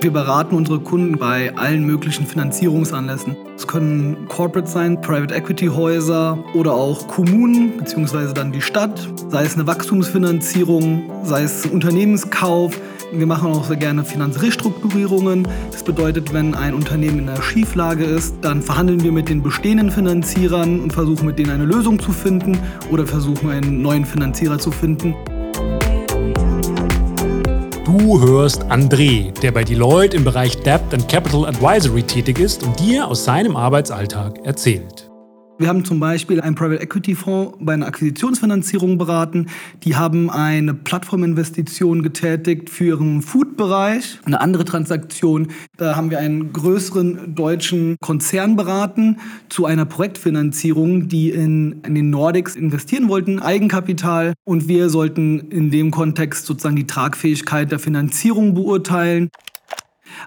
Wir beraten unsere Kunden bei allen möglichen Finanzierungsanlässen. Es können Corporate sein, Private Equity Häuser oder auch Kommunen bzw. dann die Stadt, sei es eine Wachstumsfinanzierung, sei es Unternehmenskauf. Wir machen auch sehr gerne Finanzrestrukturierungen. Das bedeutet, wenn ein Unternehmen in einer Schieflage ist, dann verhandeln wir mit den bestehenden Finanzierern und versuchen mit denen eine Lösung zu finden oder versuchen einen neuen Finanzierer zu finden. Du hörst André, der bei Deloitte im Bereich Debt and Capital Advisory tätig ist und dir aus seinem Arbeitsalltag erzählt. Wir haben zum Beispiel einen Private Equity Fonds bei einer Akquisitionsfinanzierung beraten. Die haben eine Plattforminvestition getätigt für ihren Food-Bereich. Eine andere Transaktion, da haben wir einen größeren deutschen Konzern beraten zu einer Projektfinanzierung, die in, in den Nordics investieren wollten, Eigenkapital. Und wir sollten in dem Kontext sozusagen die Tragfähigkeit der Finanzierung beurteilen.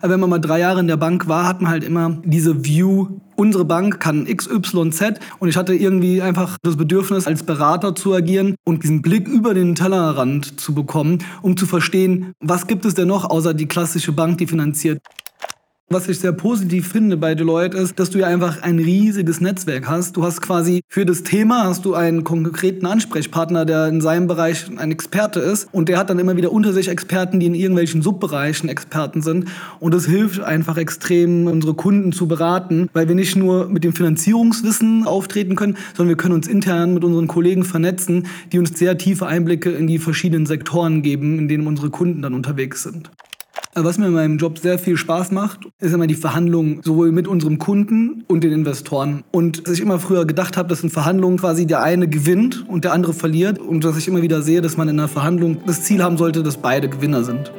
Aber wenn man mal drei Jahre in der Bank war, hat man halt immer diese View, unsere Bank kann XYZ und ich hatte irgendwie einfach das Bedürfnis, als Berater zu agieren und diesen Blick über den Tellerrand zu bekommen, um zu verstehen, was gibt es denn noch außer die klassische Bank, die finanziert. Was ich sehr positiv finde bei Deloitte ist, dass du ja einfach ein riesiges Netzwerk hast. Du hast quasi für das Thema hast du einen konkreten Ansprechpartner, der in seinem Bereich ein Experte ist und der hat dann immer wieder unter sich Experten, die in irgendwelchen Subbereichen Experten sind und das hilft einfach extrem unsere Kunden zu beraten, weil wir nicht nur mit dem Finanzierungswissen auftreten können, sondern wir können uns intern mit unseren Kollegen vernetzen, die uns sehr tiefe Einblicke in die verschiedenen Sektoren geben, in denen unsere Kunden dann unterwegs sind. Was mir in meinem Job sehr viel Spaß macht, ist immer die Verhandlung sowohl mit unserem Kunden und den Investoren. Und dass ich immer früher gedacht habe, dass in Verhandlungen quasi der eine gewinnt und der andere verliert. Und dass ich immer wieder sehe, dass man in einer Verhandlung das Ziel haben sollte, dass beide Gewinner sind.